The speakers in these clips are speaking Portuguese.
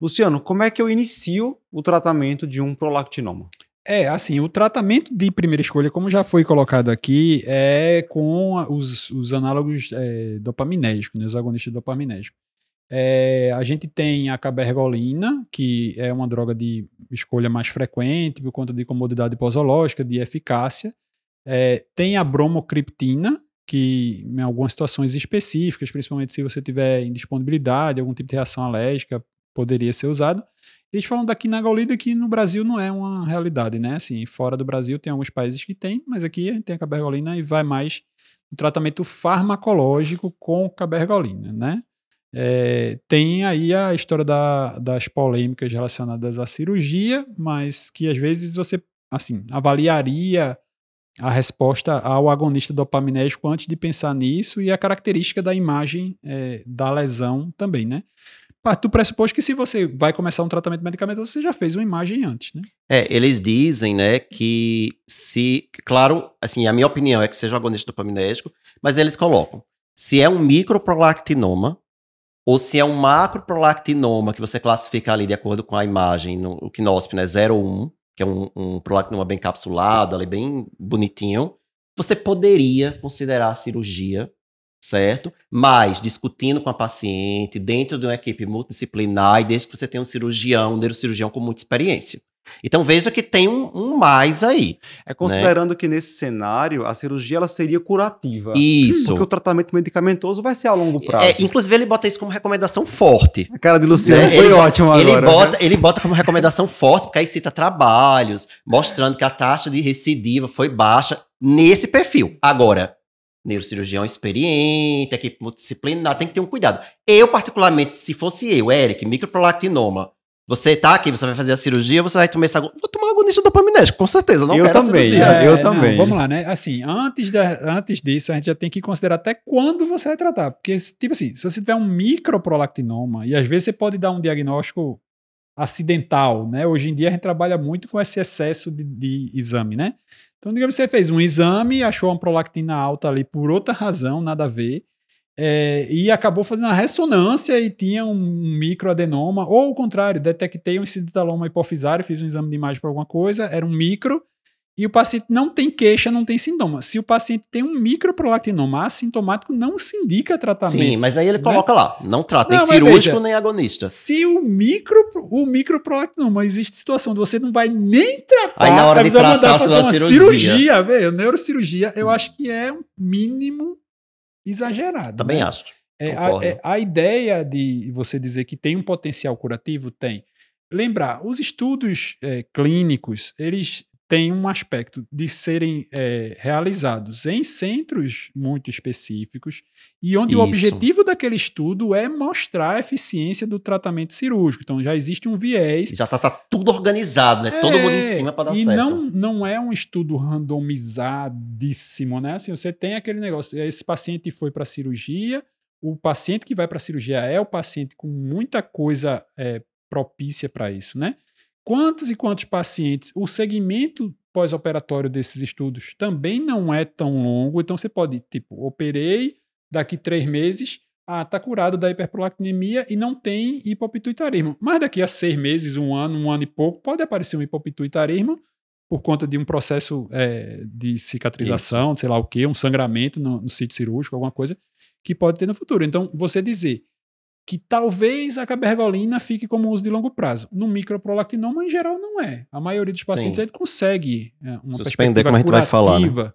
Luciano, como é que eu inicio o tratamento de um prolactinoma? É, assim, o tratamento de primeira escolha, como já foi colocado aqui, é com os, os análogos é, dopaminérgicos, né, os agonistas dopaminérgicos. É, a gente tem a cabergolina, que é uma droga de escolha mais frequente por conta de comodidade posológica, de eficácia. É, tem a bromocriptina, que em algumas situações específicas, principalmente se você tiver indisponibilidade, algum tipo de reação alérgica, poderia ser usado. Eles falam da quinagolida que no Brasil não é uma realidade, né? Assim, fora do Brasil tem alguns países que tem, mas aqui a gente tem a cabergolina e vai mais no tratamento farmacológico com cabergolina, né? É, tem aí a história da, das polêmicas relacionadas à cirurgia, mas que às vezes você, assim, avaliaria a resposta ao agonista dopaminérgico antes de pensar nisso e a característica da imagem é, da lesão também, né? Parte do pressuposto que se você vai começar um tratamento medicamentoso, você já fez uma imagem antes, né? É, eles dizem, né, que se, claro, assim, a minha opinião é que seja agonista dopaminérgico, mas eles colocam, se é um microprolactinoma ou se é um macroprolactinoma que você classifica ali de acordo com a imagem, no, o quinóspio, né, 0 ou 1, que é um, um prolactinoma bem capsulado, ali bem bonitinho, você poderia considerar a cirurgia certo? Mas discutindo com a paciente, dentro de uma equipe multidisciplinar, e desde que você tenha um cirurgião, um neurocirurgião com muita experiência. Então veja que tem um, um mais aí. É considerando né? que nesse cenário a cirurgia ela seria curativa. Isso. Porque o tratamento medicamentoso vai ser a longo é, prazo. É, inclusive ele bota isso como recomendação forte. A cara de Luciano né? foi ótima ele agora. Bota, ele bota como recomendação forte, porque aí cita trabalhos, mostrando que a taxa de recidiva foi baixa nesse perfil. Agora, neurocirurgião experiente, equipe multidisciplinar, tem que ter um cuidado. Eu, particularmente, se fosse eu, Eric, microprolactinoma, você tá aqui, você vai fazer a cirurgia, você vai tomar essa. Vou tomar agonista dopaminérgico, com certeza. Não eu quero também, a cirurgia. É, eu não, também. Vamos lá, né? Assim, antes, da, antes disso, a gente já tem que considerar até quando você vai tratar. Porque, tipo assim, se você tiver um microprolactinoma, e às vezes você pode dar um diagnóstico acidental, né? Hoje em dia a gente trabalha muito com esse excesso de, de exame, né? Então, digamos que você fez um exame, achou uma prolactina alta ali por outra razão, nada a ver, é, e acabou fazendo a ressonância e tinha um microadenoma, ou o contrário, detectei um inciditaloma hipofisário, fiz um exame de imagem para alguma coisa, era um micro, e o paciente não tem queixa, não tem sintoma. Se o paciente tem um microprolactinoma assintomático, não se indica tratamento. Sim, mas aí ele né? coloca lá, não trata não, nem cirúrgico veja, nem agonista. Se o micro o microprolactinoma existe situação de você não vai nem tratar, aí na hora de tratar, fazer uma cirurgia, cirurgia velho, neurocirurgia, eu acho que é um mínimo exagerado. Também né? acho. É, a, é, a ideia de você dizer que tem um potencial curativo tem. Lembrar, os estudos é, clínicos, eles tem um aspecto de serem é, realizados em centros muito específicos e onde Isso. o objetivo daquele estudo é mostrar a eficiência do tratamento cirúrgico. Então já existe um viés. Já está tá tudo organizado, né? É, Todo mundo em é, cima para dar e certo. E não, não é um estudo randomizadíssimo, né? Assim, você tem aquele negócio, esse paciente foi para a cirurgia, o paciente que vai para a cirurgia é o paciente com muita coisa é, propícia para isso, né? Quantos e quantos pacientes, o segmento pós-operatório desses estudos também não é tão longo, então você pode, tipo, operei, daqui três meses, ah, tá curado da hiperprolactinemia e não tem hipopituitarismo. Mas daqui a seis meses, um ano, um ano e pouco, pode aparecer um hipopituitarismo por conta de um processo é, de cicatrização, Isso. sei lá o que, um sangramento no, no sítio cirúrgico, alguma coisa que pode ter no futuro. Então, você dizer que talvez a cabergolina fique como uso de longo prazo. No microprolactinoma, em geral, não é. A maioria dos pacientes aí consegue é, uma Suspender, como a gente vai falar. Né?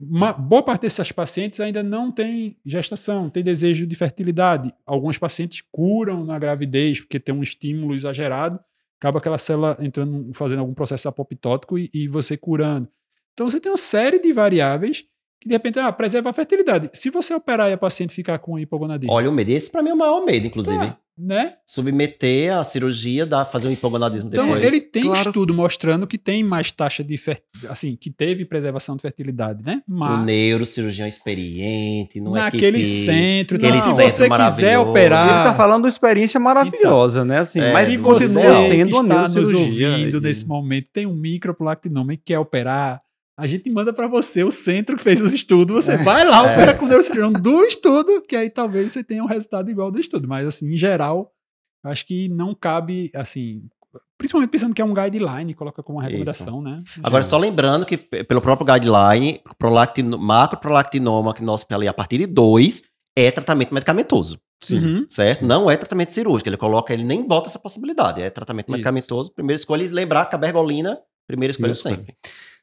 Uma boa parte desses pacientes ainda não tem gestação, tem desejo de fertilidade. Alguns pacientes curam na gravidez porque tem um estímulo exagerado, acaba aquela célula entrando, fazendo algum processo apoptótico e, e você curando. Então você tem uma série de variáveis que de repente, ah, preserva a fertilidade. Se você operar e a paciente ficar com hipogonadismo. Olha o medo, esse para mim é o maior medo, inclusive. Tá, né? Submeter a cirurgia, dar, fazer um hipogonadismo então, depois. Então, ele tem claro. estudo mostrando que tem mais taxa de assim, que teve preservação de fertilidade, né? Mas o neurocirurgião experiente, não é naquele que centro, então, se você quiser operar, ele tá falando de uma experiência maravilhosa, então, né? Assim, é, mas se continua sendo uma neurocirurgia nos ouvindo e... nesse momento, tem um microprolactinoma e quer operar, a gente manda para você o centro que fez os estudos, você é, vai lá, opera é. com o neurocirurgião do estudo, que aí talvez você tenha um resultado igual do estudo. Mas, assim, em geral, acho que não cabe, assim, principalmente pensando que é um guideline, coloca como uma Isso. recomendação, né? Agora, só lembrando que, pelo próprio guideline, prolactino, macroprolactinoma, que nós ali a partir de 2, é tratamento medicamentoso, Sim. Uhum. certo? Não é tratamento cirúrgico. Ele coloca, ele nem bota essa possibilidade. É tratamento Isso. medicamentoso. Primeira escolha, lembrar que a bergolina, primeira escolha Primeira escolha. sempre.